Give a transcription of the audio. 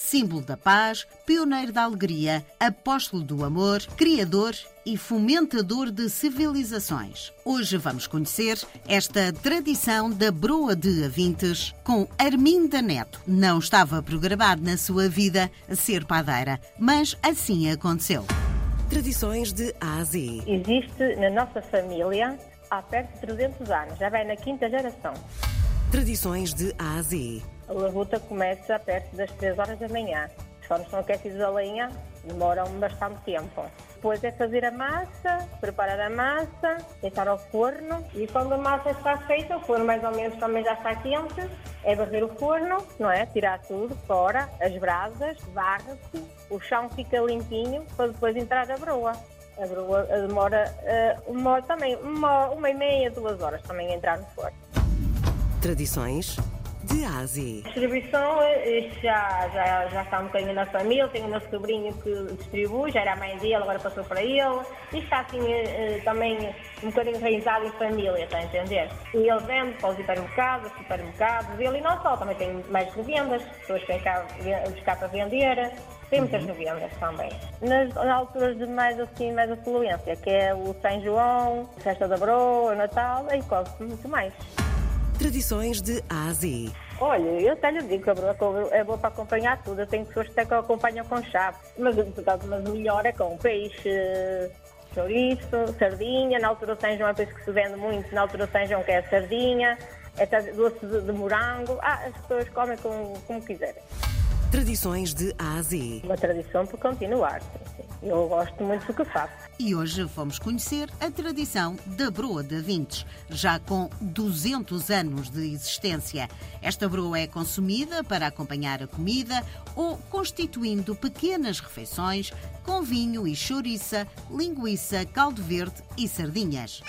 símbolo da paz, pioneiro da alegria, apóstolo do amor, criador e fomentador de civilizações. Hoje vamos conhecer esta tradição da broa de Avintes com Arminda Neto. Não estava programado na sua vida ser padeira, mas assim aconteceu. Tradições de A a Z. Existe na nossa família há perto de 300 anos, já vai na quinta geração. Tradições de A a labuta começa perto das 3 horas da manhã. Os fornos são aquecidos a lenha, demoram bastante tempo. Depois é fazer a massa, preparar a massa, deitar ao forno e quando a massa está feita, o forno mais ou menos também já está quente, é varrer o forno, não é? Tirar tudo fora, as brasas, varre-se, o chão fica limpinho para depois entrar a broa. A broa eh, demora uh, uma, também uma, uma e meia, duas horas também a entrar no forno. Tradições de A a distribuição já, já, já está um bocadinho na família, tenho o meu sobrinho que distribui, já era a mãe dele, agora passou para ele. E está assim eh, eh, também um bocadinho enraizado em família, está a entender? E ele vende para os hipermercados, supermercados, ele e não só, também tem mais revendas, pessoas que vêm cá buscar para vender. Tem muitas revendas também. Nas, alturas de mais assim, mais afluência, que é o São João, Festa da Broa, Natal, aí come-se muito mais. Tradições de A a Z. Olha, eu lhe digo que é boa para acompanhar tudo. Eu tenho pessoas que até que acompanham com chave. Mas, mas melhor é com peixe, chouriço, sardinha. Na altura São João é peixe que se vende muito. Na altura São João que é sardinha. É doce de, de morango. Ah, as pessoas comem como quiserem. Tradições de A a Z. Uma tradição por continuar. Eu gosto muito do que faço. E hoje vamos conhecer a tradição da broa de Avintes, já com 200 anos de existência. Esta broa é consumida para acompanhar a comida ou constituindo pequenas refeições com vinho e chouriça, linguiça, caldo verde e sardinhas.